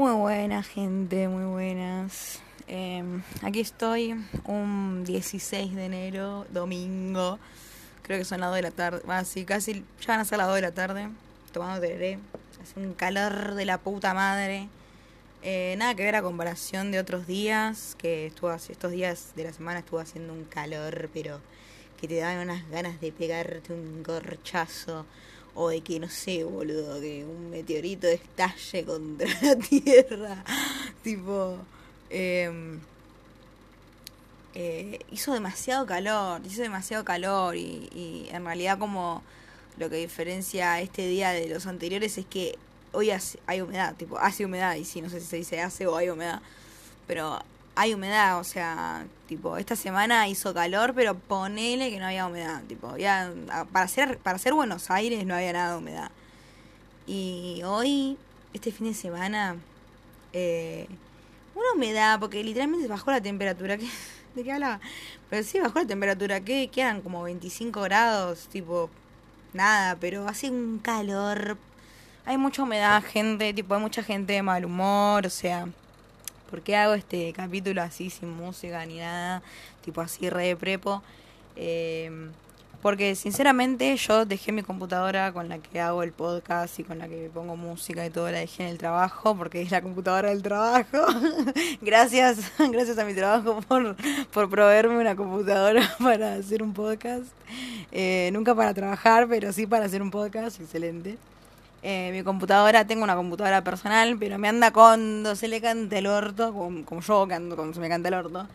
Muy buena gente, muy buenas. Em, aquí estoy, un 16 de enero, domingo. Creo que son las 2 de la tarde. Ah, sí, casi ya van a ser las 2 de la tarde. Tomando tereré. Hace un calor de la puta madre. Eh, nada que ver a comparación de otros días. Que estuvo estos días de la semana estuvo haciendo un calor, pero que te dan unas ganas de pegarte un gorchazo o de que, no sé, boludo, que un meteorito estalle contra la Tierra. tipo, em, eh, hizo demasiado calor, hizo demasiado calor y, y en realidad como lo que diferencia este día de los anteriores es que hoy hay humedad, tipo, hace humedad y sí, no sé si se dice hace o hay humedad, pero hay humedad, o sea, tipo, esta semana hizo calor, pero ponele que no había humedad, tipo, ya, para ser, para ser Buenos Aires no había nada de humedad. Y hoy, este fin de semana, eh, una humedad, porque literalmente bajó la temperatura, ¿de qué hablaba? Pero sí, bajó la temperatura, que quedan como 25 grados, tipo, nada, pero hace un calor, hay mucha humedad, gente, tipo, hay mucha gente de mal humor, o sea ¿Por qué hago este capítulo así sin música ni nada? Tipo así re de prepo. Em, porque sinceramente yo dejé mi computadora con la que hago el podcast y con la que pongo música y todo, la dejé en el trabajo porque es la computadora del trabajo. gracias, gracias a mi trabajo por, por proveerme una computadora para hacer un podcast. Eh, nunca para trabajar, pero sí para hacer un podcast, excelente. Eh, mi computadora, tengo una computadora personal, pero me anda cuando se le canta el orto, como, yo que ando cuando se me canta el orto.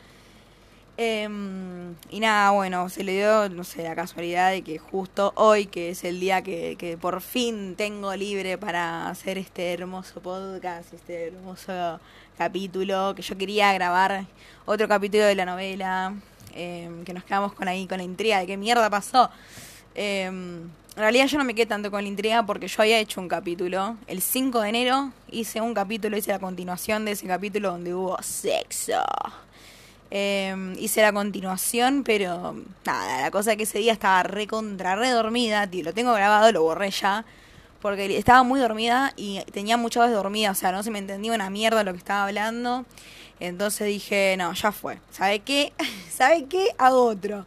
Em, y nada, bueno, se le dio, no sé, la casualidad de que justo hoy, que es el día que, que por fin tengo libre para hacer este hermoso podcast, este hermoso capítulo, que yo quería grabar otro capítulo de la novela, em, que nos quedamos con ahí, con la intriga de qué mierda pasó. Eh, en realidad yo no me quedé tanto con la intriga porque yo había hecho un capítulo. El 5 de enero hice un capítulo, hice la continuación de ese capítulo donde hubo sexo. Em, hice la continuación, pero nada, la cosa es que ese día estaba re contra, re dormida, tío, lo tengo grabado, lo borré ya, porque estaba muy dormida y tenía muchas veces dormida, o sea, no se me entendía una mierda lo que estaba hablando. Entonces dije, no, ya fue. ¿Sabe qué? ¿Sabe qué? Hago otro.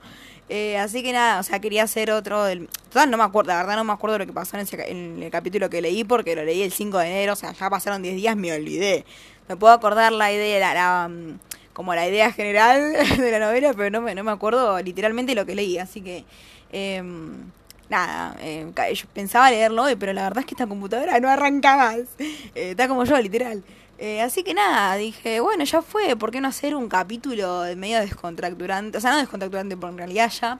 Eh, así que nada, o sea, quería hacer otro del... Total, no me acuerdo, la verdad no me acuerdo lo que pasó en, ese, en el capítulo que leí porque lo leí el 5 de enero, o sea, ya pasaron 10 días, me olvidé. Me puedo acordar la idea, la, mm, como la idea general de la novela, pero no me, no me acuerdo literalmente lo que leí, así que... Em, nada, eh, yo pensaba leerlo hoy, pero la verdad es que esta computadora no arranca más. Eh, está como yo, literal. Eh, así que nada, dije, bueno, ya fue, ¿por qué no hacer un capítulo medio descontracturante? O sea, no descontracturante, porque en realidad ya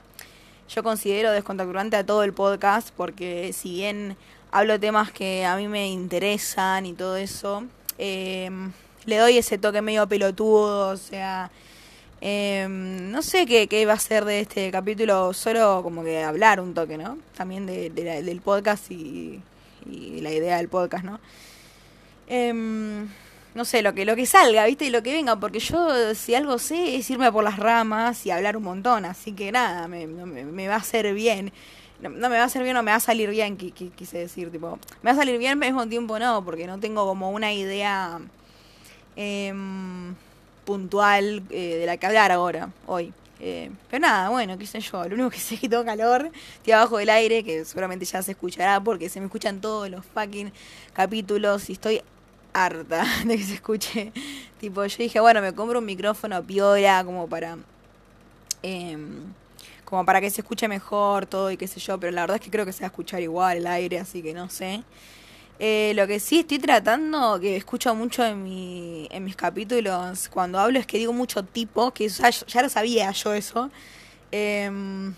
yo considero descontracturante a todo el podcast, porque si bien hablo temas que a mí me interesan y todo eso, em, le doy ese toque medio pelotudo, o sea, em, no sé qué, qué va a ser de este capítulo, solo como que hablar un toque, ¿no? También de, del podcast y, y la idea del podcast, ¿no? Eh, no sé, lo que, lo que salga, ¿viste? Y lo que venga, porque yo si algo sé es irme por las ramas y hablar un montón, así que nada, me, me, va a hacer bien. No, me va a hacer bien o me va a salir bien, quise decir, tipo, me va a salir bien, pero al mismo tiempo no, porque no tengo como una idea em, puntual eh, de la que hablar ahora, hoy. Eh, pero nada, bueno, qué sé yo, lo único que sé es que tengo calor, estoy abajo del aire, que seguramente ya se escuchará porque se me escuchan todos los fucking capítulos y estoy harta de que se escuche. Tipo, yo dije, bueno, me compro un micrófono piola como para. Em, como para que se escuche mejor todo y qué sé yo, pero la verdad es que creo que se va a escuchar igual el aire, así que no sé. Eh, lo que sí estoy tratando, que escucho mucho en, mi, en mis capítulos cuando hablo, es que digo mucho tipo, que ya, ya lo sabía yo eso. Eh,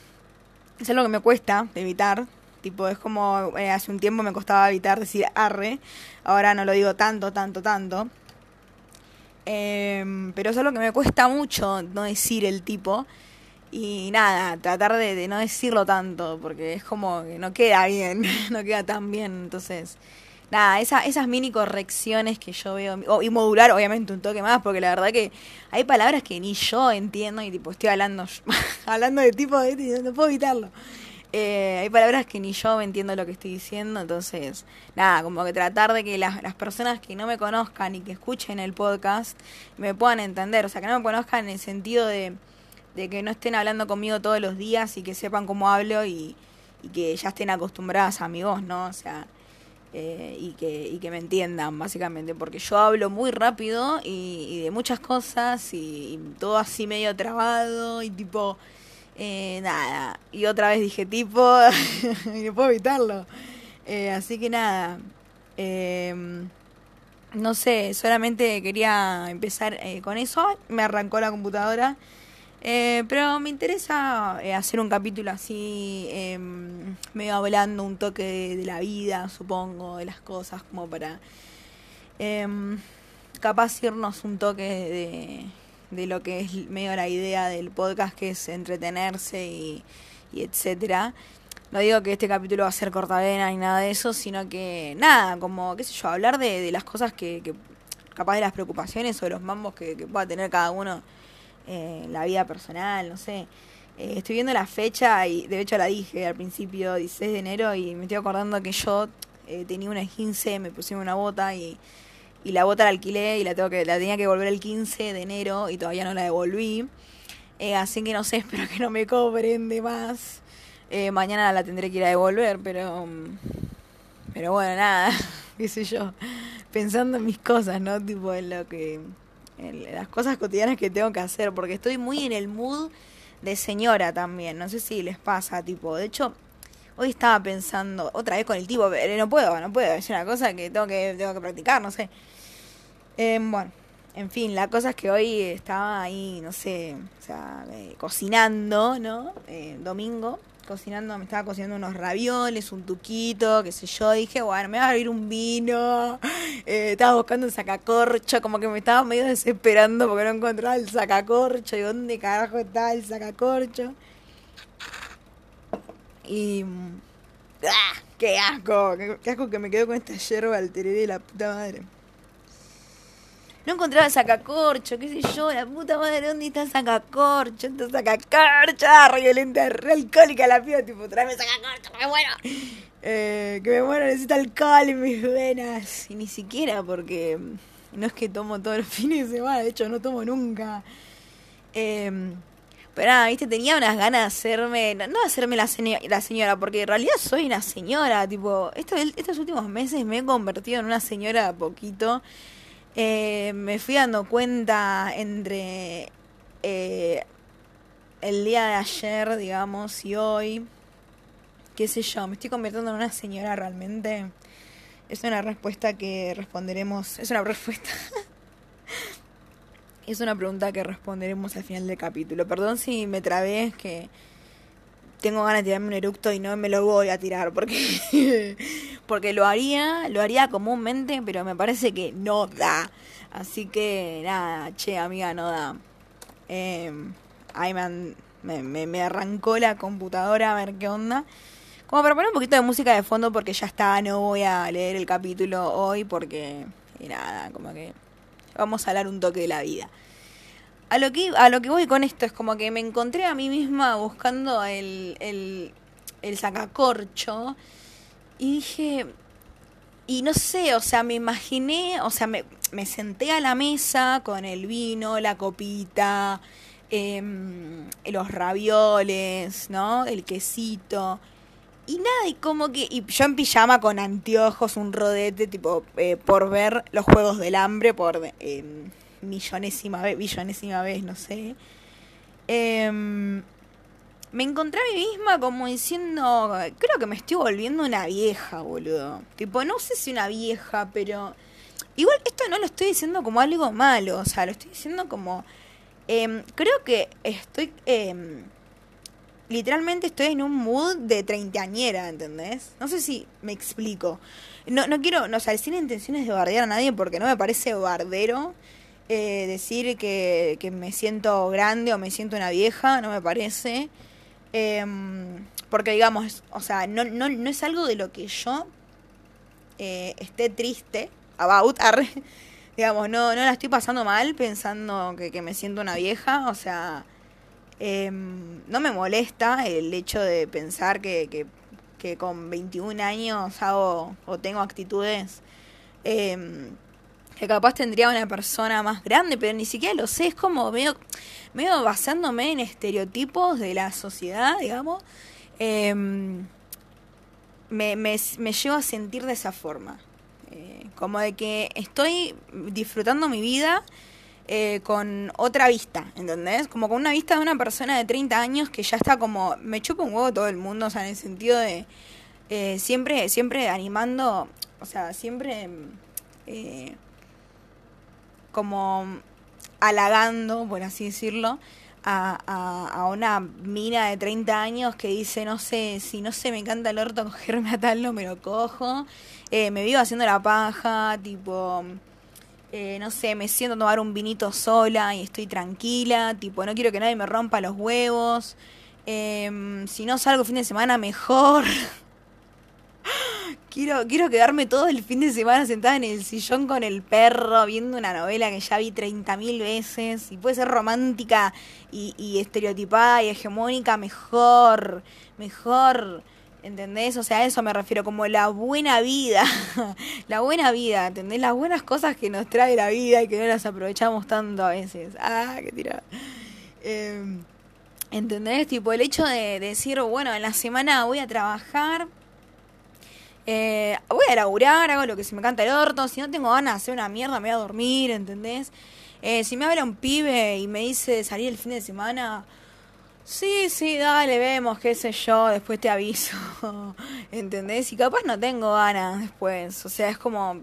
es algo que me cuesta evitar, Tipo, es como eh, hace un tiempo me costaba evitar decir arre, ahora no lo digo tanto, tanto, tanto. Em, pero es algo que me cuesta mucho no decir el tipo. Y nada, tratar de, no decirlo tanto, porque es como que no queda bien, no queda tan bien. Entonces, nada, esa, esas mini correcciones que yo veo, y modular obviamente un toque más, porque la verdad que hay palabras que ni yo entiendo y tipo estoy hablando, hablando de tipo de no puedo evitarlo. Eh, hay palabras que ni yo me entiendo lo que estoy diciendo, entonces, nada, como que tratar de que las, las personas que no me conozcan y que escuchen el podcast me puedan entender, o sea, que no me conozcan en el sentido de, de que no estén hablando conmigo todos los días y que sepan cómo hablo y, y que ya estén acostumbradas a mi voz, ¿no? O sea, eh, y, que, y que me entiendan, básicamente, porque yo hablo muy rápido y, de muchas cosas y, y todo así medio trabado y tipo eh, nada, y otra vez dije tipo, y no puedo evitarlo. Eh, así que nada, eh, no sé, solamente quería empezar eh, con eso. Me arrancó la computadora. Eh, pero me interesa hacer un capítulo así, eh, medio hablando un toque de, de la vida, supongo, de las cosas, como para eh, capaz irnos un toque de, de lo que es medio la idea del podcast, que es entretenerse y, etcétera. No digo que este capítulo va a ser cortavena ni nada de eso, sino que nada, como, qué sé yo, hablar de, de las cosas que, que, capaz de las preocupaciones o de los mambos que, pueda tener cada uno eh, la vida personal, no sé. Eh, estoy viendo la fecha y de hecho la dije al principio, 16 de enero, y me estoy acordando que yo eh, tenía una 15, me pusieron una bota y, y la bota la alquilé y la tengo que la tenía que devolver el 15 de enero y todavía no la devolví. Eh, así que no sé, espero que no me cobren de más. Eh, mañana la tendré que ir a devolver, pero pero bueno, nada, qué sé yo, pensando en mis cosas, ¿no? Tipo en lo que en las cosas cotidianas que tengo que hacer, porque estoy muy en el mood de señora también, no sé si les pasa, tipo, de hecho, hoy estaba pensando, otra vez con el tipo, pero no puedo, no puedo, es una cosa que tengo que, tengo que practicar, no sé. Eh, bueno, en fin, la cosa es que hoy estaba ahí, no sé, o sea, eh, cocinando, ¿no? Eh, domingo, cocinando, me estaba cocinando unos ravioles, un tuquito, qué sé yo, dije, bueno, me va a abrir un vino, eh, estaba buscando un sacacorcho, como que me estaba medio desesperando porque no encontraba el sacacorcho, y dónde carajo está el sacacorcho. Y... ¡Ah! ¡Qué asco! ¡Qué, asco que me quedo con esta yerba al tereré la puta madre! No encontraba sacacorcho, qué sé yo, la puta madre, ¿dónde está sacacorcho? ¿Dónde está? Ah, re violenta, re alcohólica la piba, tipo, tráeme sacacorcho, me muero. Eh, que me muero, necesito alcohol en mis venas. Y ni siquiera porque no es que tomo todos los fines de semana, de hecho no tomo nunca. Eh, pero nada, viste, tenía unas ganas de hacerme, no, no hacerme la señora, porque en realidad soy una señora, tipo, esto, estos últimos meses me he convertido en una señora a poquito. Eh, me fui dando cuenta entre eh, el día de ayer, digamos, y hoy, qué sé yo, me estoy convirtiendo en una señora realmente. Es una respuesta que responderemos, es una respuesta, es una pregunta que responderemos al final del capítulo. Perdón si me trabé, es que tengo ganas de tirarme un eructo y no me lo voy a tirar porque porque lo haría, lo haría comúnmente, pero me parece que no da. Así que nada, che, amiga, no da. Eh, ahí me, me, me, arrancó la computadora a ver qué onda. Como para poner un poquito de música de fondo porque ya está, no voy a leer el capítulo hoy porque nada, como que vamos a hablar un toque de la vida. A lo que, a lo que voy con esto es como que me encontré a mí misma buscando el, el, el sacacorcho y dije, y no sé, o sea, me imaginé, o sea, me, me senté a la mesa con el vino, la copita, em, los ravioles, ¿no? El quesito. Y nada, y como que. Y yo en pijama con anteojos, un rodete, tipo, eh, por ver los juegos del hambre, por eh, millonésima vez, billonésima vez, no sé. Em, me encontré a mí misma como diciendo, creo que me estoy volviendo una vieja, boludo. Tipo, no sé si una vieja, pero... Igual esto no lo estoy diciendo como algo malo, o sea, lo estoy diciendo como... em, creo que estoy... em, literalmente estoy en un mood de treintañera, ¿entendés? No sé si me explico. No, no quiero, no, o sea, sin intenciones de bardear a nadie porque no me parece bardero eh, decir que, que me siento grande o me siento una vieja, no me parece. Em, porque digamos, o sea, no, no, no es algo de lo que yo eh, esté triste about, digamos, no, no la estoy pasando mal pensando que, que me siento una vieja, o sea, Em, no me molesta el hecho de pensar que, que, que con 21 años hago o tengo actitudes em, que capaz tendría una persona más grande, pero ni siquiera lo sé, es como medio, medio basándome en estereotipos de la sociedad, digamos, em, me, me, me llevo a sentir de esa forma. Eh, como de que estoy disfrutando mi vida eh, con otra vista, ¿entendés? Como con una vista de una persona de 30 años que ya está como, me chupa un huevo todo el mundo, o sea, en el sentido de eh, siempre, siempre animando, o sea, siempre como halagando, por así decirlo, a, a, a, una mina de 30 años que dice, no sé, si no sé, me encanta el orto cogerme a tal, no me lo cojo. Eh, me vivo haciendo la paja, tipo, eh, no sé, me siento a tomar un vinito sola y estoy tranquila, tipo, no quiero que nadie me rompa los huevos. Eh, si no salgo fin de semana, mejor. Quiero, quiero quedarme todo el fin de semana sentada en el sillón con el perro, viendo una novela que ya vi 30.000 veces. Y puede ser romántica y, estereotipada y hegemónica, mejor, mejor. ¿Entendés? O sea, a eso me refiero, como la buena vida. la buena vida, ¿entendés? Las buenas cosas que nos trae la vida y que no las aprovechamos tanto a veces. Ah, qué tirada. Eh, ¿Entendés? Tipo, el hecho de decir, bueno, en la semana voy a trabajar eh, voy a laburar, hago lo que se me canta el orto. Si no tengo ganas de hacer una mierda, me voy a dormir, ¿entendés? Eh, si me habla un pibe y me dice salir el fin de semana, sí, sí, dale, vemos, qué sé yo, después te aviso, ¿entendés? Y capaz no tengo ganas después, o sea, es como,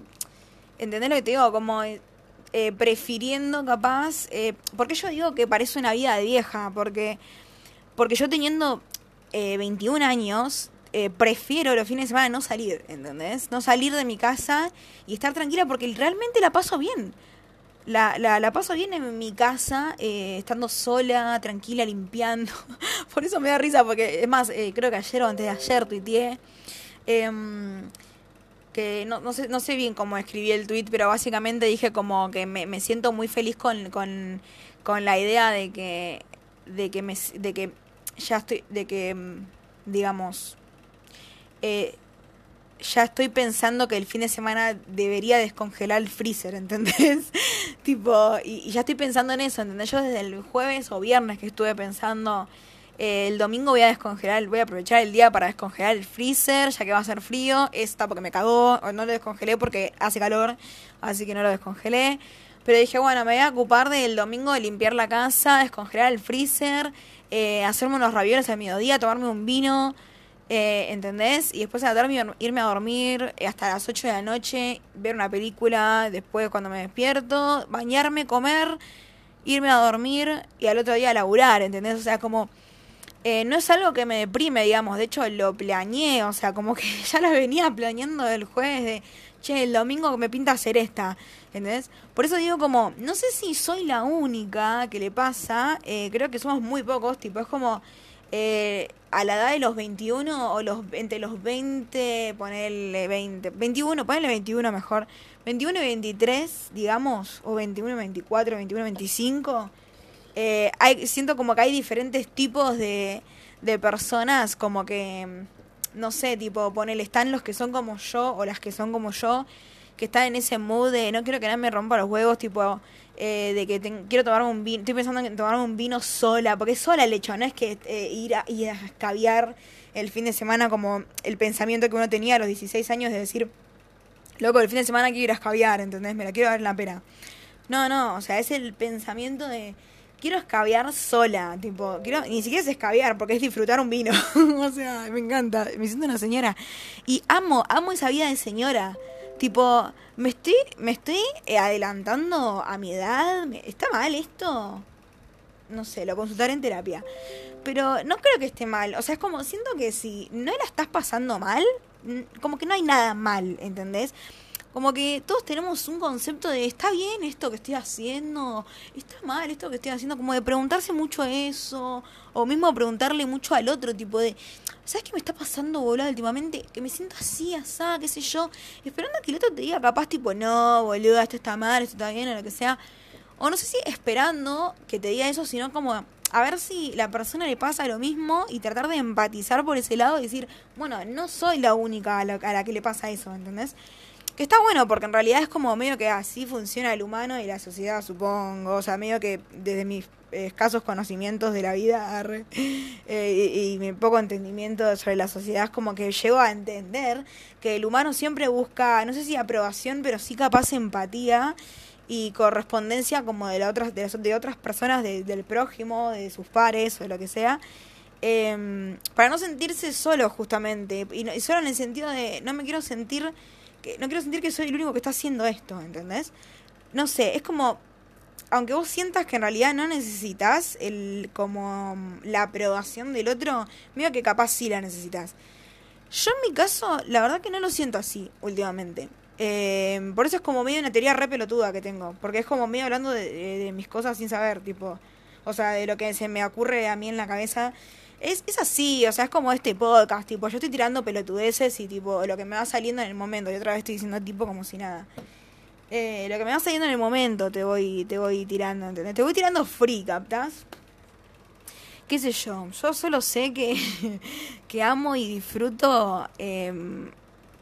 ¿entendés lo que te digo? Como eh, prefiriendo capaz, eh, porque yo digo que parece una vida de vieja, porque, porque yo teniendo eh, 21 años, eh, prefiero los fines de semana no salir, ¿entendés? No salir de mi casa y estar tranquila porque realmente la paso bien. La, la, paso bien en mi casa, eh, estando sola, tranquila, limpiando. Por eso me da risa, porque es más, eh, creo que ayer o antes de ayer tuiteé. Em, que no, no, sé, no sé bien cómo escribí el tweet, pero básicamente dije como que me, me siento muy feliz con, con, con la idea de que, de que me, de que ya estoy, de que, digamos, eh, ya estoy pensando que el fin de semana debería descongelar el freezer, ¿entendés? tipo, y, y, ya estoy pensando en eso, ¿entendés? Yo desde el jueves o viernes que estuve pensando, eh, el domingo voy a descongelar, voy a aprovechar el día para descongelar el freezer, ya que va a ser frío, esta porque me cagó, o no lo descongelé porque hace calor, así que no lo descongelé. Pero dije, bueno, me voy a ocupar del domingo de limpiar la casa, descongelar el freezer, eh, hacerme unos ravioles al mediodía, tomarme un vino, eh, ¿Entendés? Y después a la tarde irme a dormir hasta las 8 de la noche, ver una película, después cuando me despierto, bañarme, comer, irme a dormir y al otro día laburar, ¿entendés? O sea, como... Eh, no es algo que me deprime, digamos, de hecho lo planeé, o sea, como que ya lo venía planeando el jueves de, che, el domingo me pinta hacer esta, ¿entendés? Por eso digo como, no sé si soy la única que le pasa, eh, creo que somos muy pocos, tipo, es como eh, a la edad de los 21 o los entre los 20, ponerle 20, 21, ponerle 21 mejor, 21 y 23, digamos, o 21 y 24, 21 y 25, eh, hay, siento como que hay diferentes tipos de, de personas, como que, no sé, tipo, ponele, están los que son como yo o las que son como yo, que están en ese mood de no quiero que nadie me rompa los huevos, tipo, eh, de que te, quiero tomarme un vino, estoy pensando en tomarme un vino sola, porque sola el hecho, no es que eh, ir, a, ir a escabiar el fin de semana como el pensamiento que uno tenía a los 16 años de decir, loco, el fin de semana quiero ir a escabiar, ¿entendés? Me la quiero dar en la pera. No, no, o sea, es el pensamiento de quiero escabiar sola, tipo, quiero, ni siquiera es escabiar, porque es disfrutar un vino. o sea, me encanta, me siento una señora. Y amo, amo esa vida de señora. Tipo, ¿me estoy, me estoy eh, adelantando a mi edad? ¿Está mal esto? No sé, lo consultaré en terapia. Pero no creo que esté mal. O sea, es como, siento que si no la estás pasando mal, como que no hay nada mal, ¿entendés? Como que todos tenemos un concepto de, ¿está bien esto que estoy haciendo? ¿Está mal esto que estoy haciendo? Como de preguntarse mucho eso. O mismo preguntarle mucho al otro, tipo de, ¿sabes qué me está pasando, boludo, últimamente? Que me siento así, asá, qué sé yo. Esperando que el otro te diga capaz, tipo, no, boludo, esto está mal, esto está bien, o lo que sea. O no sé si esperando que te diga eso, sino como a ver si la persona le pasa lo mismo y tratar de empatizar por ese lado y decir, bueno, no soy la única a la, a la que le pasa eso, ¿entendés? Que está bueno porque en realidad es como medio que así funciona el humano y la sociedad, supongo. O sea, medio que desde mis escasos conocimientos de la vida eh, y, mi poco entendimiento sobre la sociedad es como que llego a entender que el humano siempre busca, no sé si aprobación, pero sí capaz empatía y correspondencia como de, la otras, de, de otras personas, del prójimo, de sus pares o de lo que sea. Em, para no sentirse solo justamente y, y solo en el sentido de no me quiero sentir que no quiero sentir que soy el único que está haciendo esto, ¿entendés? No sé, es como aunque vos sientas que en realidad no necesitas el como la aprobación del otro, mira que capaz sí la necesitas. Yo en mi caso, la verdad que no lo siento así últimamente. Eh, por eso es como medio una teoría re pelotuda que tengo. Porque es como medio hablando de, de, mis cosas sin saber, tipo. O sea, de lo que se me ocurre a mí en la cabeza. Es, es así, o sea, es como este podcast, tipo, yo estoy tirando pelotudeces y tipo, lo que me va saliendo en el momento, y otra vez estoy diciendo tipo como si nada. Eh, lo que me va saliendo en el momento te voy, te voy tirando, ¿entendés? Te voy tirando free, ¿captás? qué sé yo, yo solo sé que, que amo y disfruto eh,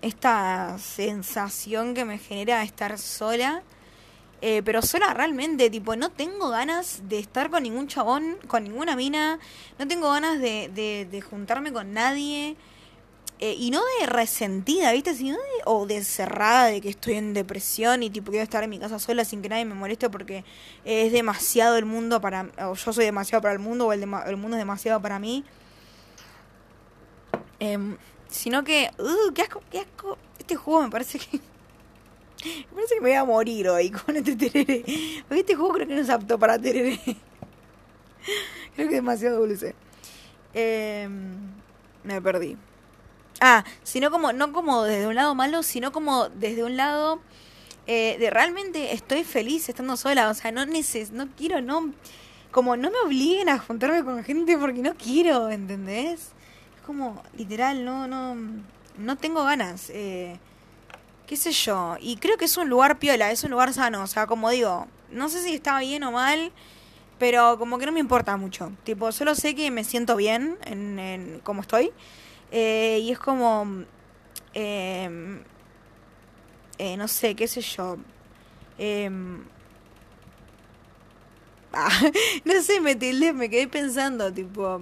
esta sensación que me genera estar sola eh, pero sola realmente, tipo, no tengo ganas de estar con ningún chabón, con ninguna mina, no tengo ganas de, de, de juntarme con nadie. Eh, y no de resentida, ¿viste? Sino de, o de cerrada, de que estoy en depresión y tipo quiero estar en mi casa sola sin que nadie me moleste porque es demasiado el mundo para... o yo soy demasiado para el mundo o el, el mundo es demasiado para mí. Eh, sino que... Uh, qué asco, qué asco. Este juego me parece que... Me parece que me voy a morir hoy con este tereré. Porque este juego creo que no es apto para tereré. Creo que es demasiado dulce. Eh, me perdí. Ah, sino como, no como desde un lado malo, sino como desde un lado eh, de realmente estoy feliz estando sola. O sea, no neces no quiero, no. Como no me obliguen a juntarme con gente porque no quiero, ¿entendés? Es como, literal, no, no. No tengo ganas. Eh, qué sé yo, y creo que es un lugar piola, es un lugar sano, o sea, como digo, no sé si está bien o mal, pero como que no me importa mucho, tipo, solo sé que me siento bien en, en como estoy, eh, y es como, eh, eh, no sé, qué sé yo, eh, ah, no sé, me tildé, me quedé pensando, tipo,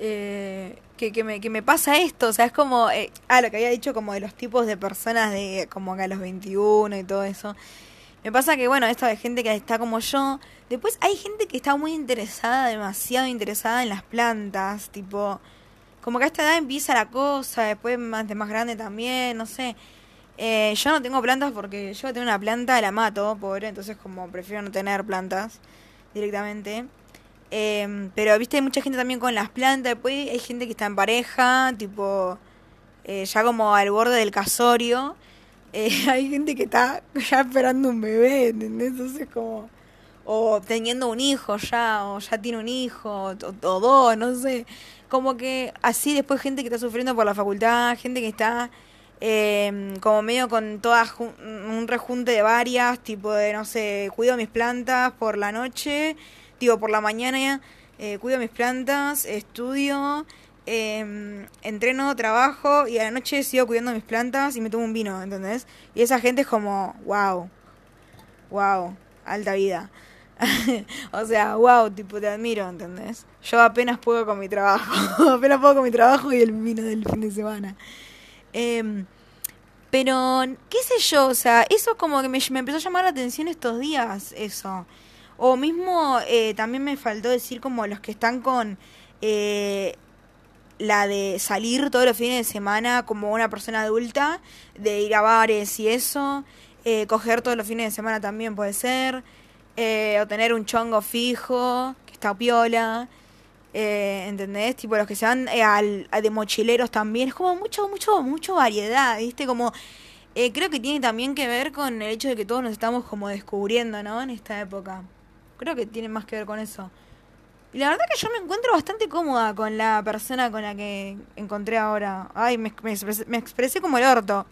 eh, que, que, me, que me pasa esto, o sea, es como, eh, ah, lo que había dicho como de los tipos de personas de como que a los 21 y todo eso. Me pasa que, bueno, esto de gente que está como yo, después hay gente que está muy interesada, demasiado interesada en las plantas, tipo, como que a esta edad empieza la cosa, después más de más grande también, no sé. Eh, yo no tengo plantas porque yo tengo una planta, la mato, pobre, entonces como prefiero no tener plantas directamente. Eh, pero, viste, hay mucha gente también con las plantas. Después hay gente que está en pareja, tipo, eh, ya como al borde del casorio. Eh, hay gente que está ya esperando un bebé, ¿entendés? Entonces, como. O teniendo un hijo ya, o ya tiene un hijo, o, dos, no sé. Como que así después gente que está sufriendo por la facultad, gente que está eh, como medio con todas un rejunte de varias, tipo de, no sé, cuido mis plantas por la noche Digo, por la mañana eh, cuido mis plantas, estudio, eh, entreno, trabajo y a la noche sigo cuidando mis plantas y me tomo un vino, ¿entendés? Y esa gente es como, wow, wow, alta vida. o sea, wow, tipo, te admiro, ¿entendés? Yo apenas puedo con mi trabajo, apenas puedo con mi trabajo y el vino del fin de semana. Eh, pero, qué sé yo, o sea, eso como que me empezó a llamar la atención estos días, eso. O mismo eh, también me faltó decir como los que están con eh, la de salir todos los fines de semana como una persona adulta, de ir a bares y eso, eh, coger todos los fines de semana también puede ser, o tener un chongo fijo, que está piola. ¿Entendés? Tipo los que se van al, a de mochileros también. Es como mucho, mucho, mucho variedad, ¿viste? Como creo que tiene también que ver con el hecho de que todos nos estamos como descubriendo, ¿no? En esta época. Creo que tiene más que ver con eso. Y la verdad que yo me encuentro bastante cómoda con la persona con la que encontré ahora. Ay, me, expresé, como el orto.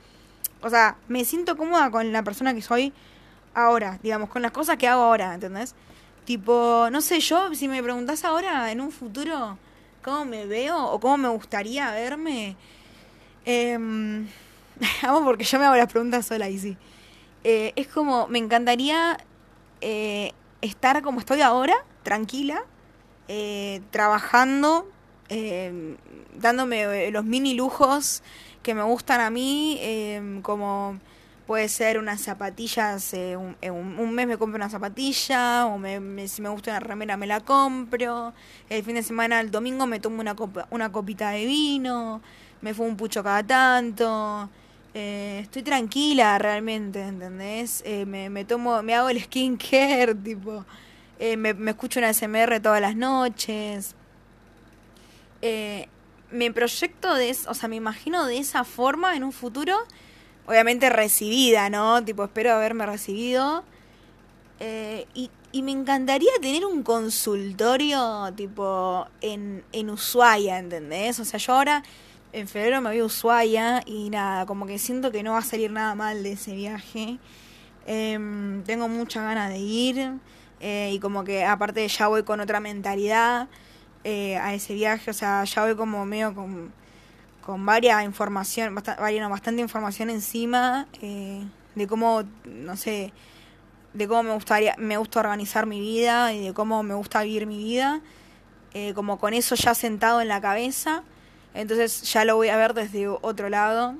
O sea, me siento cómoda con la persona que soy ahora, digamos, con las cosas que hago ahora, ¿entendés? Tipo, no sé, yo, si me preguntás ahora, en un futuro, cómo me veo o cómo me gustaría verme, vamos porque yo me hago las preguntas sola y sí. Eh, es como, me encantaría eh, estar como estoy ahora, tranquila, eh, trabajando, eh, dándome los mini lujos que me gustan a mí, eh, como puede ser unas zapatillas, eh, un, eh, un- un mes me compro una zapatilla, o me, me- si me gusta una remera me la compro, el fin de semana, el domingo me tomo una, copa, una copita de vino, me fumo un pucho cada tanto, eh, estoy tranquila realmente, ¿entendés? Eh, me, me tomo, me hago el skincare, tipo, eh, me, me escucho una SMR todas las noches, me proyecto de, o sea, me imagino de esa forma en un futuro, obviamente recibida, ¿no? Tipo, espero haberme recibido. Y, y me encantaría tener un consultorio, tipo, en, en Ushuaia, ¿entendés? O sea, yo ahora en febrero me voy a Ushuaia y nada, como que siento que no va a salir nada mal de ese viaje. Em, tengo muchas ganas de ir eh, y como que aparte ya voy con otra mentalidad eh, a ese viaje, o sea, ya voy como medio con, con varias información, bastante, bastante información encima eh, de cómo, no sé, de cómo me gustaría, me gusta organizar mi vida y de cómo me gusta vivir mi vida, como con eso ya sentado en la cabeza, entonces ya lo voy a ver desde otro lado,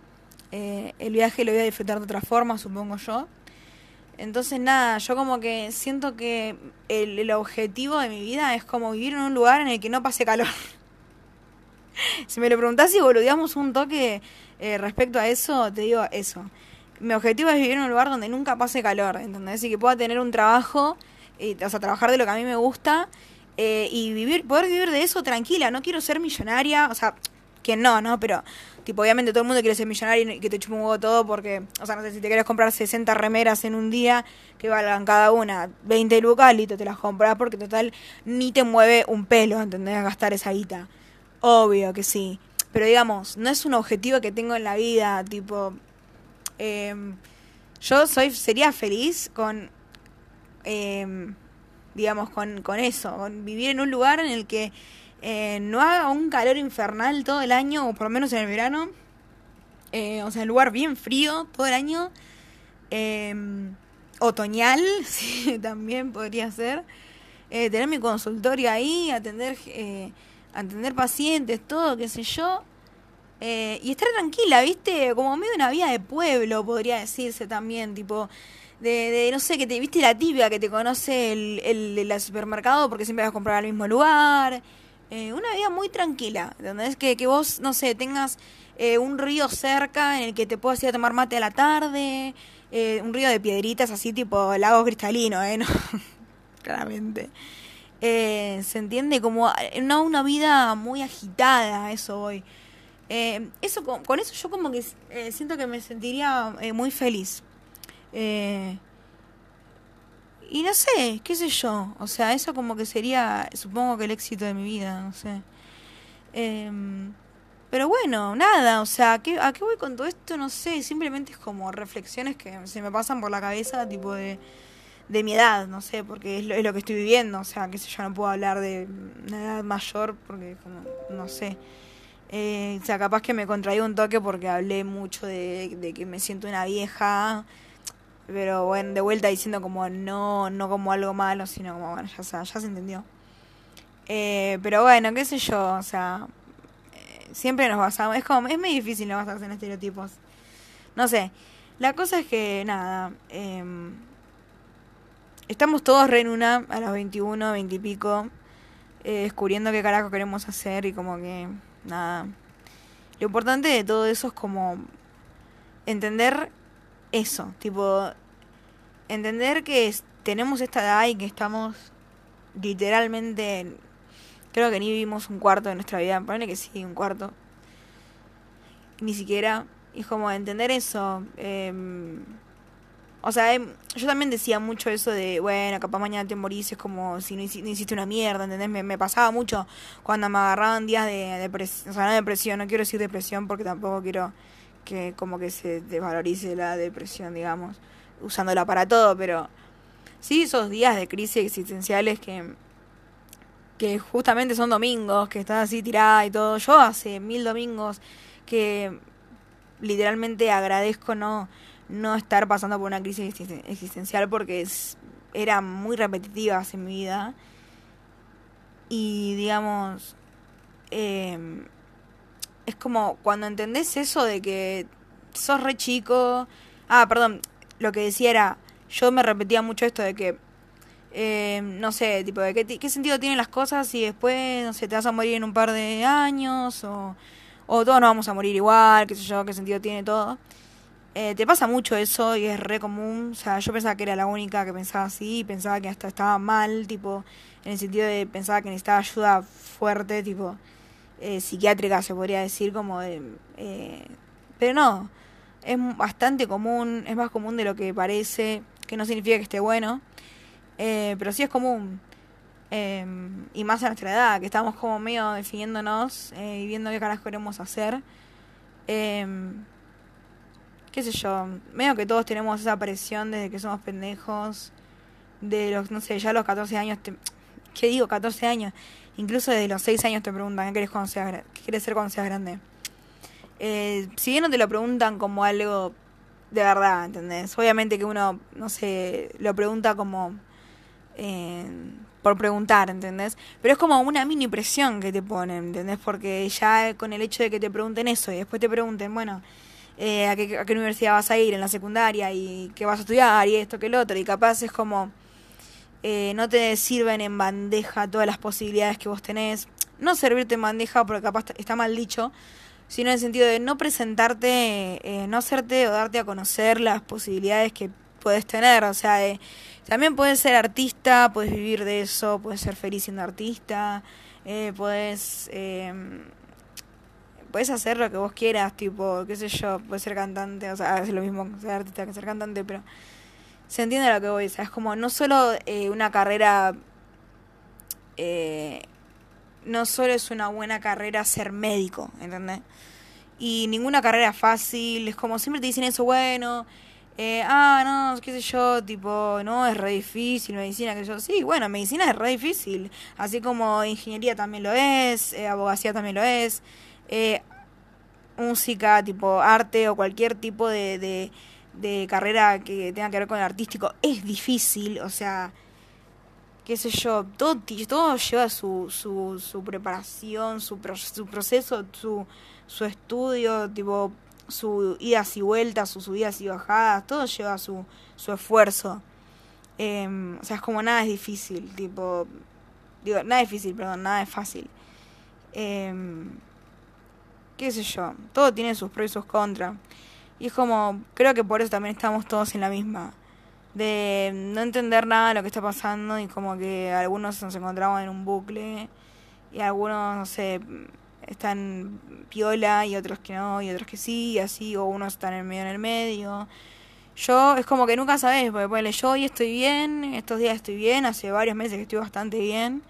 eh, el viaje lo voy a disfrutar de otra forma, supongo yo. Entonces nada, yo como que siento que el, el objetivo de mi vida es como vivir en un lugar en el que no pase calor. si me lo preguntás y boludeamos un toque eh, respecto a eso, te digo eso. Mi objetivo es vivir en un lugar donde nunca pase calor, ¿entendés? Y que pueda tener un trabajo, y, o sea, trabajar de lo que a mí me gusta eh, y vivir, poder vivir de eso tranquila. No quiero ser millonaria, o sea, que no, ¿no? Pero, tipo, obviamente todo el mundo quiere ser millonario y que te chupe un huevo todo porque, o sea, no sé, si te quieres comprar 60 remeras en un día que valgan cada una 20 lucas, listo, te las compras porque total ni te mueve un pelo, ¿entendés? Gastar esa guita. Obvio que sí. Pero digamos, no es un objetivo que tengo en la vida, tipo... em, yo soy sería feliz con... em, digamos, con, con eso, con vivir en un lugar en el que eh, no haga un calor infernal todo el año, o por lo menos en el verano. Eh, o sea, un lugar bien frío todo el año. Em, otoñal, sí, también podría ser. Eh, tener mi consultorio ahí, atender, eh, atender pacientes, todo, qué sé yo. Eh, y estar tranquila, ¿viste? Como medio una vida de pueblo, podría decirse también, tipo, de, de no sé, que te viste la típica que te conoce el, el, el supermercado porque siempre vas a comprar al mismo lugar. Eh, una vida muy tranquila, ¿entendés? Que, que vos, no sé, tengas eh, un río cerca en el que te puedas ir a tomar mate a la tarde, eh, un río de piedritas así tipo lago cristalino, ¿eh? Claramente. Eh, se entiende como no una vida muy agitada, eso. Eh, eso con, con eso yo como que eh, siento que me sentiría eh, muy feliz. Eh, y no sé, qué sé yo. O sea, eso como que sería, supongo que el éxito de mi vida, no sé. Em, pero bueno, nada, o sea, ¿a qué, ¿a qué voy con todo esto? No sé, simplemente es como reflexiones que se me pasan por la cabeza, tipo de, de mi edad, no sé, porque es lo, es lo que estoy viviendo, o sea, qué sé yo, no puedo hablar de una edad mayor porque, como, no sé. Eh, o sea, capaz que me contraí un toque porque hablé mucho de, de que me siento una vieja, pero bueno, de vuelta diciendo como no, no como algo malo, sino como, bueno, ya, sa- ya se entendió. Eh, pero bueno, qué sé yo, o sea, eh, siempre nos basamos, es como, es muy difícil no basarse en estereotipos. No sé, la cosa es que, nada, em, estamos todos re en una a los 21, 20 y pico, eh, descubriendo qué carajo queremos hacer y como que, nada. Lo importante de todo eso es como entender eso, tipo, entender que tenemos esta edad y que estamos literalmente, creo que ni vivimos un cuarto de nuestra vida, ponele que sí, un cuarto, ni siquiera, y como entender eso, em, o sea, em, yo también decía mucho eso de, bueno, capaz mañana te morís, es como si no, hici- no hiciste una mierda, ¿entendés? Me pasaba mucho cuando me agarraban días de depresión, o sea, no depresión, no quiero decir depresión porque tampoco quiero que como que se desvalorice la depresión, digamos, usándola para todo, pero sí, esos días de crisis existenciales que, que justamente son domingos, que estás así tirada y todo. Yo hace mil domingos que literalmente agradezco no, no estar pasando por una crisis existencial porque es, era muy repetitiva en mi vida. Y digamos, eh, es como cuando entendés eso de que sos re chico. Ah, perdón, lo que decía era, yo me repetía mucho esto de que, eh, no sé, tipo, de qué, qué sentido tienen las cosas si después, no sé, te vas a morir en un par de años o, o todos nos vamos a morir igual, qué sé yo, qué sentido tiene todo. Eh, te pasa mucho eso y es re común. O sea, yo pensaba que era la única que pensaba así, pensaba que hasta estaba mal, tipo, en el sentido de pensaba que necesitaba ayuda fuerte, tipo, eh, psiquiátrica, se podría decir, como de... Eh, pero no, es bastante común, es más común de lo que parece, que no significa que esté bueno, eh, pero sí es común. Em, y más a nuestra edad, que estamos como medio definiéndonos y viendo qué carajo queremos hacer. Em, qué sé yo, medio que todos tenemos esa presión desde que somos pendejos, de los, no sé, ya los 14 años, ¿qué digo? 14 años, Incluso desde los 6 años te preguntan qué quieres, cuando seas, qué quieres ser cuando seas grande. Eh, si bien no te lo preguntan como algo de verdad, ¿entendés? Obviamente que uno, no sé, lo pregunta como eh, por preguntar, ¿entendés? Pero es como una mini presión que te ponen, ¿entendés? Porque ya con el hecho de que te pregunten eso y después te pregunten, bueno, eh, ¿a, qué, ¿a qué universidad vas a ir en la secundaria y qué vas a estudiar y esto que el otro? Y capaz es como eh, no te sirven en bandeja todas las posibilidades que vos tenés. No servirte en bandeja porque capaz está mal dicho, sino en el sentido de no presentarte, eh, no hacerte o darte a conocer las posibilidades que puedes tener. O sea, también puedes ser artista, puedes vivir de eso, puedes ser feliz siendo artista, eh, puedes, eh, puedes hacer lo que vos quieras, tipo, qué sé yo, puedes ser cantante, o sea, es lo mismo ser artista que ser cantante, pero se entiende lo que voy a decir. Es como no solo eh, una carrera. Eh, no solo es una buena carrera ser médico, ¿entendés? Y ninguna carrera fácil. Es como siempre te dicen eso, bueno. Eh, ah, no, qué sé yo, tipo, no, es re difícil, medicina, que yo, sí, bueno, medicina es re difícil, así como ingeniería también lo es, abogacía también lo es, música, tipo, arte o cualquier tipo de carrera que tenga que ver con el artístico es difícil, o sea, qué sé yo, todo, todo lleva su, su, preparación, su, su proceso, su, su estudio, tipo, su idas y vueltas, sus subidas y bajadas, todo lleva su, su esfuerzo. Em, o sea, es como nada es difícil, tipo, digo, nada es difícil, perdón, nada es fácil. Eh, qué sé yo, todo tiene sus pros y sus contras. Y es como, creo que por eso también estamos todos en la misma. De no entender nada de lo que está pasando y como que algunos nos encontramos en un bucle y algunos, no sé, están piola y otros que no y otros que sí y así, o unos están en medio en el medio. Yo es como que nunca sabes, porque ponele, yo hoy estoy bien, estos días estoy bien, hace varios meses que estoy bastante bien.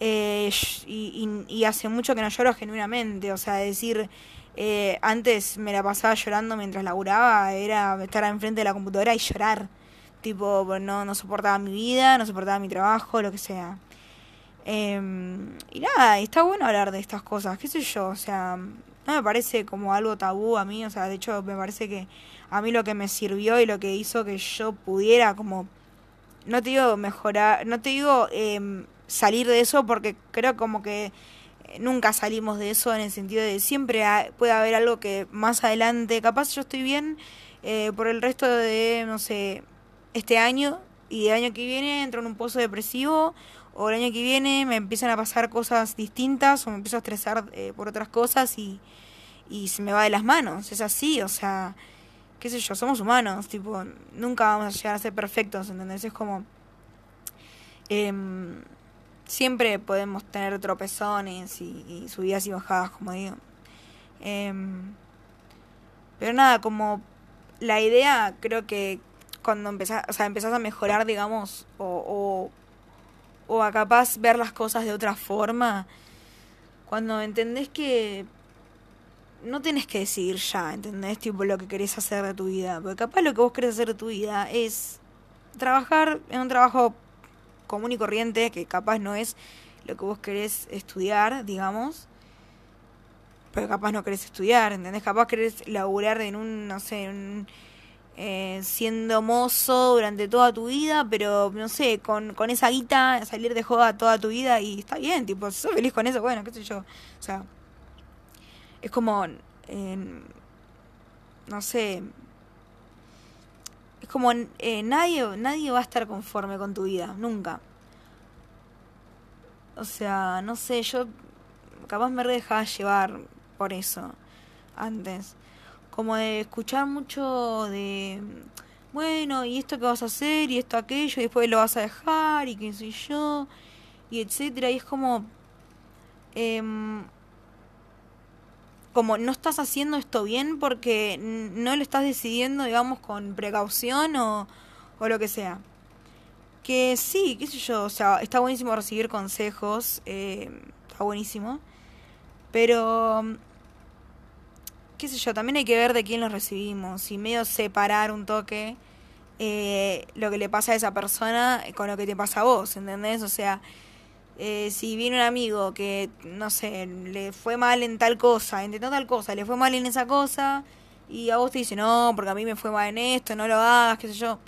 Eh, y, y, y hace mucho que no lloro genuinamente, o sea, decir, eh, antes me la pasaba llorando mientras laburaba, era estar enfrente de la computadora y llorar. Tipo, no, no soportaba mi vida, no soportaba mi trabajo, lo que sea. Em, y nada, está bueno hablar de estas cosas, qué sé yo, o sea, no me parece como algo tabú a mí, o sea, de hecho me parece que a mí lo que me sirvió y lo que hizo que yo pudiera como, no te digo mejorar, no te digo eh, salir de eso porque creo como que nunca salimos de eso en el sentido de siempre puede haber algo que más adelante, capaz yo estoy bien eh, por el resto de, no sé, este año y el año que viene entro en un pozo depresivo o el año que viene me empiezan a pasar cosas distintas o me empiezo a estresar eh, por otras cosas y, y se me va de las manos, es así, o sea, qué sé yo, somos humanos, tipo, nunca vamos a llegar a ser perfectos, ¿entendés? Es como... Eh, siempre podemos tener tropezones y, subidas y bajadas, como digo. Em, pero nada, como la idea creo que cuando empezás, o sea, empezás a mejorar, digamos, o, o, o a capaz ver las cosas de otra forma, cuando entendés que no tienes que decidir ya, ¿entendés? Tipo lo que querés hacer de tu vida. Porque capaz lo que vos querés hacer de tu vida es trabajar en un trabajo común y corriente, que capaz no es lo que vos querés estudiar, digamos, pero capaz no querés estudiar, ¿entendés? Capaz querés laburar en un, no sé, un eh, siendo mozo durante toda tu vida, pero no sé, con, con esa guita salir de joda toda tu vida y está bien, tipo, si sos feliz con eso, bueno, qué sé yo. O sea, es como, no sé, es como eh, nadie, nadie va a estar conforme con tu vida, nunca. O sea, no sé, yo capaz me dejaba llevar por eso antes. Como de escuchar mucho de, bueno, y esto que vas a hacer, y esto aquello, y después lo vas a dejar, y qué sé yo, y etcétera, y es como, em, como no estás haciendo esto bien porque no lo estás decidiendo, digamos, con precaución o, o lo que sea. Que sí, qué sé yo, o sea, está buenísimo recibir consejos, eh, está buenísimo, pero qué sé yo, también hay que ver de quién los recibimos y medio separar un toque eh, lo que le pasa a esa persona con lo que te pasa a vos, ¿entendés? O sea, eh, si viene un amigo que, no sé, le fue mal en tal cosa, intentó tal cosa, le fue mal en esa cosa, y a vos te dice, no, porque a mí me fue mal en esto, no lo hagas, qué sé yo.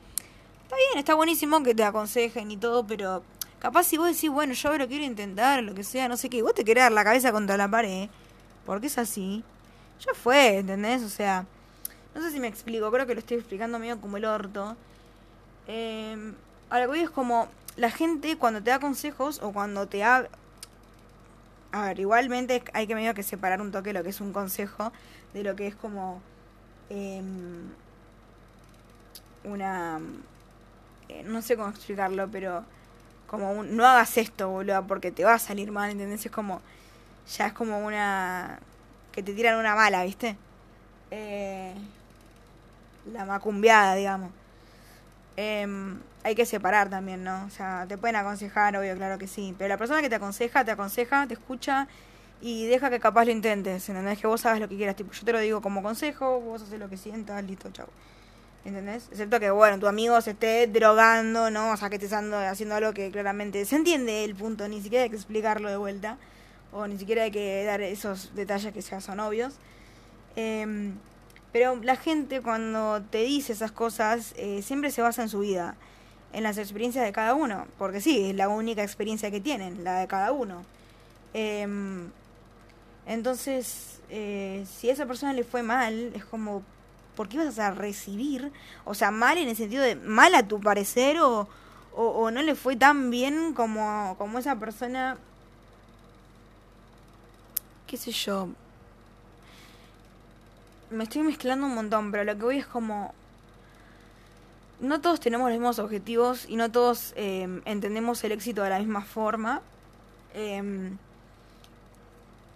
Está bien, está buenísimo que te aconsejen y todo, pero capaz si vos decís, bueno, yo lo quiero intentar, lo que sea, no sé qué, vos te querés dar la cabeza contra la pared, porque es así ya fue, ¿entendés? O sea, no sé si me explico, creo que lo estoy explicando medio como el orto. Eh, ahora, voy es como la gente cuando te da consejos o cuando te ha... A ver, igualmente hay que medio que separar un toque lo que es un consejo de lo que es como em, una... Eh, no sé cómo explicarlo, pero como un, no hagas esto, boludo, porque te va a salir mal, ¿entendés? Es como, ya es como una, que te tiran una mala, ¿viste? Eh, la macumbiada, digamos. Em, hay que separar también, ¿no? O sea, te pueden aconsejar, obvio, claro que sí. Pero la persona que te aconseja, te aconseja, te escucha y deja que capaz lo intentes, ¿entendés? Que vos hagas lo que quieras. Tipo, yo te lo digo como consejo, vos haces lo que sientas, listo, chau. ¿Entendés? Excepto que, bueno, tu amigo se esté drogando, ¿no? O sea, que estés haciendo algo que claramente se entiende el punto, ni siquiera hay que explicarlo de vuelta o ni siquiera hay que dar esos detalles que ya son obvios. Em, pero la gente cuando te dice esas cosas eh, siempre se basa en su vida, en las experiencias de cada uno, porque sí, es la única experiencia que tienen, la de cada uno. Em, entonces, eh, si a esa persona le fue mal, es como, ¿por qué vas a recibir? O sea, mal en el sentido de mal a tu parecer o, o, o no le fue tan bien como, como esa persona qué sé yo. Me estoy mezclando un montón, pero lo que voy es como... No todos tenemos los mismos objetivos y no todos em, entendemos el éxito de la misma forma. Em,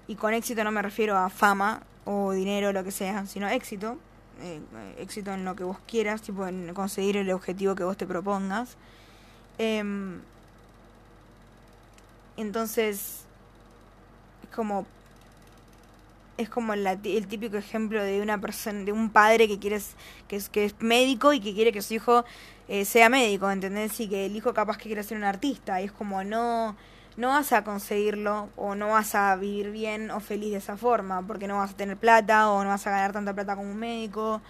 y con éxito no me refiero a fama o dinero o lo que sea, sino éxito. Eh, éxito en lo que vos quieras, tipo en conseguir el objetivo que vos te propongas. Em, entonces, es como es como el típico ejemplo de una persona, de un padre que quiere que es, que es médico y que quiere que su hijo eh, sea médico, ¿entendés? Y que el hijo capaz que quiere ser un artista. Y es como no, no vas a conseguirlo o no vas a vivir bien o feliz de esa forma, porque no vas a tener plata o no vas a ganar tanta plata como un médico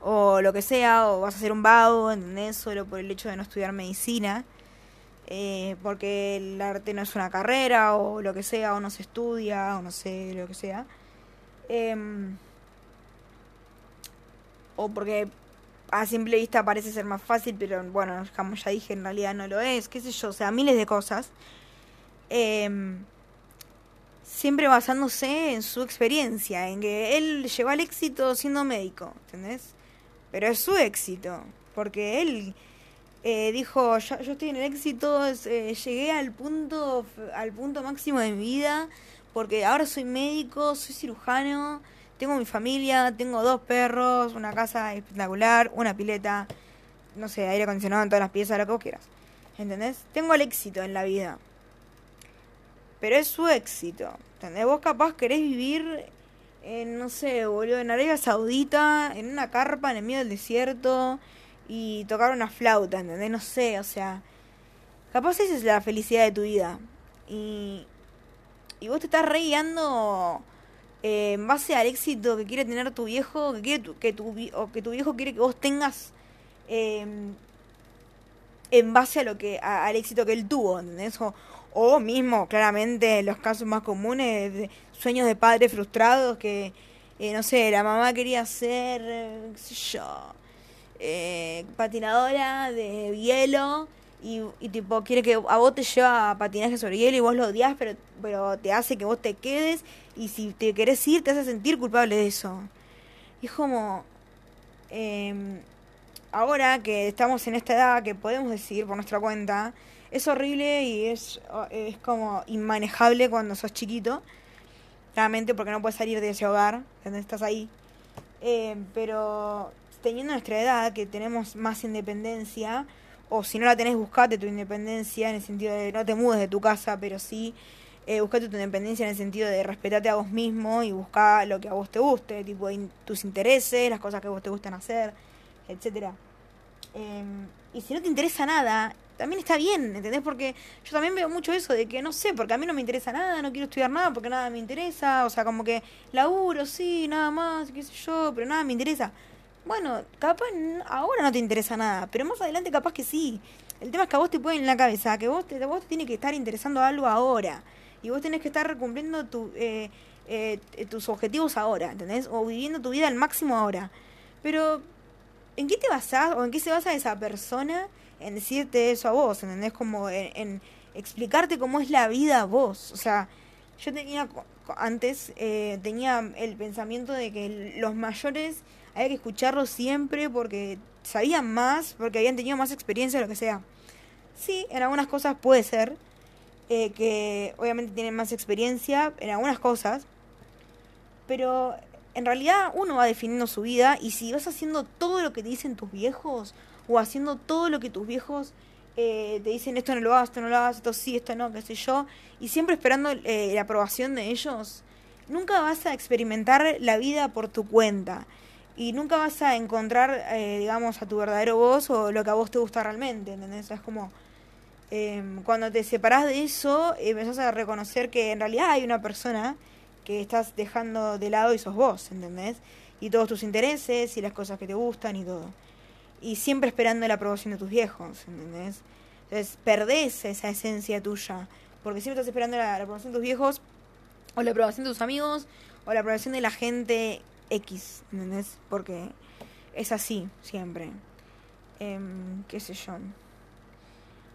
o lo que sea, o vas a ser un vago, ¿entendés? Solo por el hecho de no estudiar medicina. Eh, porque el arte no es una carrera o lo que sea, o no se estudia, o no sé, lo que sea. Em, o porque a simple vista parece ser más fácil, pero bueno, como ya dije, en realidad no lo es, qué sé yo, o sea, miles de cosas. Em, siempre basándose en su experiencia, en que él llegó al éxito siendo médico, ¿entendés? Pero es su éxito, porque él eh, dijo, yo, yo, estoy en el éxito, eh, llegué al punto, al punto máximo de mi vida, porque ahora soy médico, soy cirujano, tengo mi familia, tengo dos perros, una casa espectacular, una pileta, no sé, aire acondicionado en todas las piezas, lo que vos quieras. ¿Entendés? Tengo el éxito en la vida. Pero es su éxito. ¿Entendés? Vos capaz querés vivir en, no sé, boludo, en Arabia Saudita, en una carpa en el medio del desierto, y tocar una flauta, ¿entendés? No sé, o sea, capaz esa es la felicidad de tu vida. Y, y vos te estás re eh, en base al éxito que quiere tener tu viejo, que quiere tu, que tu, o que tu viejo quiere que vos tengas eh, en base a lo que al éxito que él tuvo, ¿entendés? O, o mismo, claramente, los casos más comunes, de sueños de padres frustrados que, eh, no sé, la mamá quería ser, eh, qué sé yo, patinadora de hielo y, tipo quiere que a vos te lleva a patinaje sobre hielo y vos lo odias, pero, pero te hace que vos te quedes y si te querés ir te hace sentir culpable de eso. Y es como... Eh, ahora que estamos en esta edad que podemos decidir por nuestra cuenta, es horrible y es, es como inmanejable cuando sos chiquito. Claramente porque no puedes salir de ese hogar, donde estás ahí. Eh, pero teniendo nuestra edad, que tenemos más independencia, o si no la tenés, buscate tu independencia en el sentido de no te mudes de tu casa, pero sí eh, buscate tu independencia en el sentido de respetarte a vos mismo y buscar lo que a vos te guste, tipo tus intereses, las cosas que a vos te gustan hacer etcétera. Em, y si no te interesa nada, también está bien, ¿entendés? Porque yo también veo mucho eso de que no sé, porque a mí no me interesa nada, no quiero estudiar nada porque nada me interesa, o sea, como que laburo, sí, nada más, qué sé yo, pero nada me interesa. Bueno, capaz ahora no te interesa nada, pero más adelante capaz que sí. El tema es que a vos te pone en la cabeza que vos te, vos te tiene que estar interesando algo ahora. Y vos tenés que estar cumpliendo tu, eh, eh, tus objetivos ahora, ¿entendés? O viviendo tu vida al máximo ahora. Pero ¿en qué te basás o en qué se basa esa persona en decirte eso a vos? ¿Entendés? Como en, explicarte cómo es la vida a vos. O sea, yo tenía antes, eh, tenía el pensamiento de que los mayores había que escucharlos siempre porque sabían más, porque habían tenido más experiencia, lo que sea. Sí, en algunas cosas puede ser, eh, que obviamente tienen más experiencia en algunas cosas, pero en realidad uno va definiendo su vida y si vas haciendo todo lo que te dicen tus viejos o haciendo todo lo que tus viejos eh, te dicen esto no lo hagas, esto no lo hagas, esto sí, esto no, qué sé yo, y siempre esperando eh, la aprobación de ellos, nunca vas a experimentar la vida por tu cuenta y nunca vas a encontrar, eh, digamos, a tu verdadero voz o lo que a vos te gusta realmente, ¿entendés? Es como em, cuando te separás de eso, empezás a reconocer que en realidad hay una persona que estás dejando de lado y sos vos, ¿entendés? Y todos tus intereses y las cosas que te gustan y todo. Y siempre esperando la aprobación de tus viejos, ¿entendés? Entonces perdés esa esencia tuya, porque siempre estás esperando la, aprobación de tus viejos, o la aprobación de tus amigos, o la aprobación de la gente X, ¿entendés? Porque es así, siempre. Em, qué sé yo.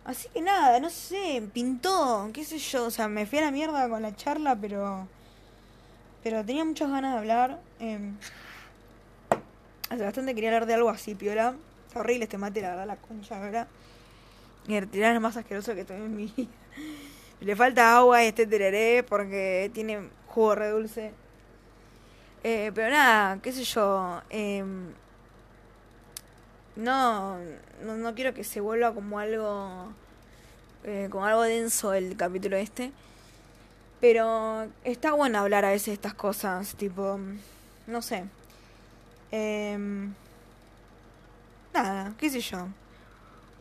Así que nada, no sé, pintó, qué sé yo, o sea, me fui a la mierda con la charla, pero pero tenía muchas ganas de hablar. Eh, hace bastante quería hablar de algo así, piola. Está horrible este mate, la verdad, la concha, ¿verdad? Y retirar es más asqueroso que estoy en mi vida. Le falta agua y este tereré porque tiene jugo re dulce. Eh, pero nada, qué sé yo. Eh, no, no, no, quiero que se vuelva como algo. Eh, como algo denso el capítulo este. Pero está bueno hablar a veces de estas cosas, tipo, no sé. Eh, nada, qué sé yo.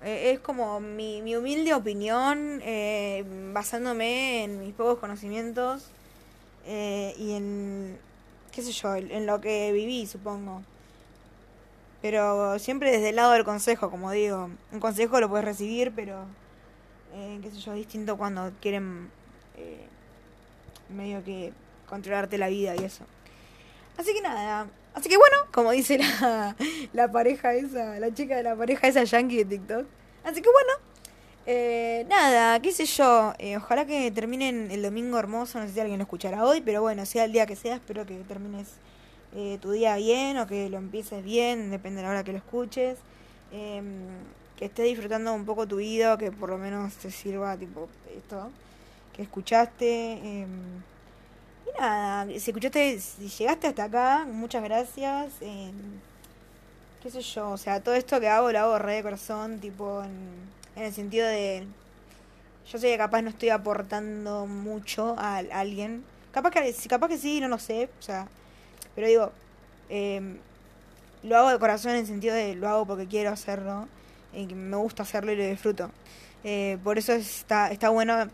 Eh, es como mi, mi humilde opinión, eh, basándome en mis pocos conocimientos eh, y en, qué sé yo, en lo que viví, supongo. Pero siempre desde el lado del consejo, como digo. Un consejo lo puedes recibir, pero, eh, qué sé yo, distinto cuando quieren medio que controlarte la vida y eso. Así que nada, así que bueno, como dice la, la pareja esa, la chica de la pareja esa yankee de TikTok. Así que bueno, eh, nada, qué sé yo, eh, ojalá que terminen el domingo hermoso, no sé si alguien lo escuchará hoy, pero bueno, sea el día que sea, espero que termines eh, tu día bien o que lo empieces bien, depende de la hora que lo escuches. Em, que estés disfrutando un poco tu vida, que por lo menos te sirva tipo esto que escuchaste. Em, y nada, si escuchaste, si llegaste hasta acá, muchas gracias. Eh, qué sé yo, o sea, todo esto que hago lo hago re de corazón, tipo en, en el sentido de... Yo sé que capaz no estoy aportando mucho a, alguien. Capaz que, capaz que sí, no lo sé, o sea... Pero digo, eh, lo hago de corazón en el sentido de lo hago porque quiero hacerlo, y que me gusta hacerlo y lo disfruto. Eh, por eso está, está bueno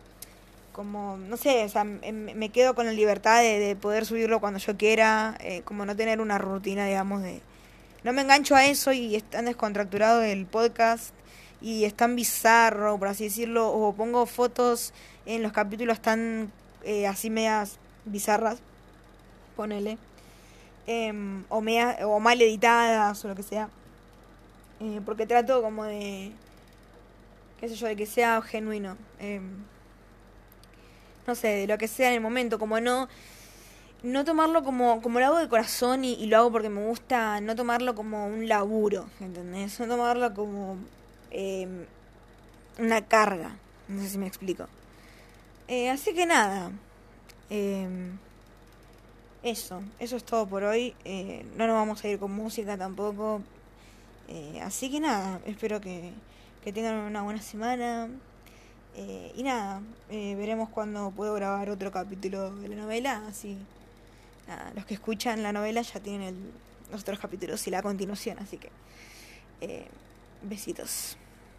como, no sé, o sea, me quedo con la libertad de, poder subirlo cuando yo quiera, eh, como no tener una rutina, digamos, de... No me engancho a eso y es tan descontracturado el podcast y es tan bizarro, por así decirlo, o pongo fotos en los capítulos tan eh, así medias bizarras, ponele, em, o, o mal editadas o lo que sea, eh, porque trato como de, qué sé yo, de que sea genuino. Eh, no sé, de lo que sea en el momento, como no no tomarlo como, como lo hago de corazón y, lo hago porque me gusta, no tomarlo como un laburo, ¿entendés? No tomarlo como em, una carga, no sé si me explico. Eh, así que nada, em, eso, eso es todo por hoy. Eh, no nos vamos a ir con música tampoco. Eh, así que nada, espero que, que tengan una buena semana. Eh, y nada, eh, veremos cuando puedo grabar otro capítulo de la novela. Así, los que escuchan la novela ya tienen el, los otros capítulos y la continuación. Así que, eh, besitos.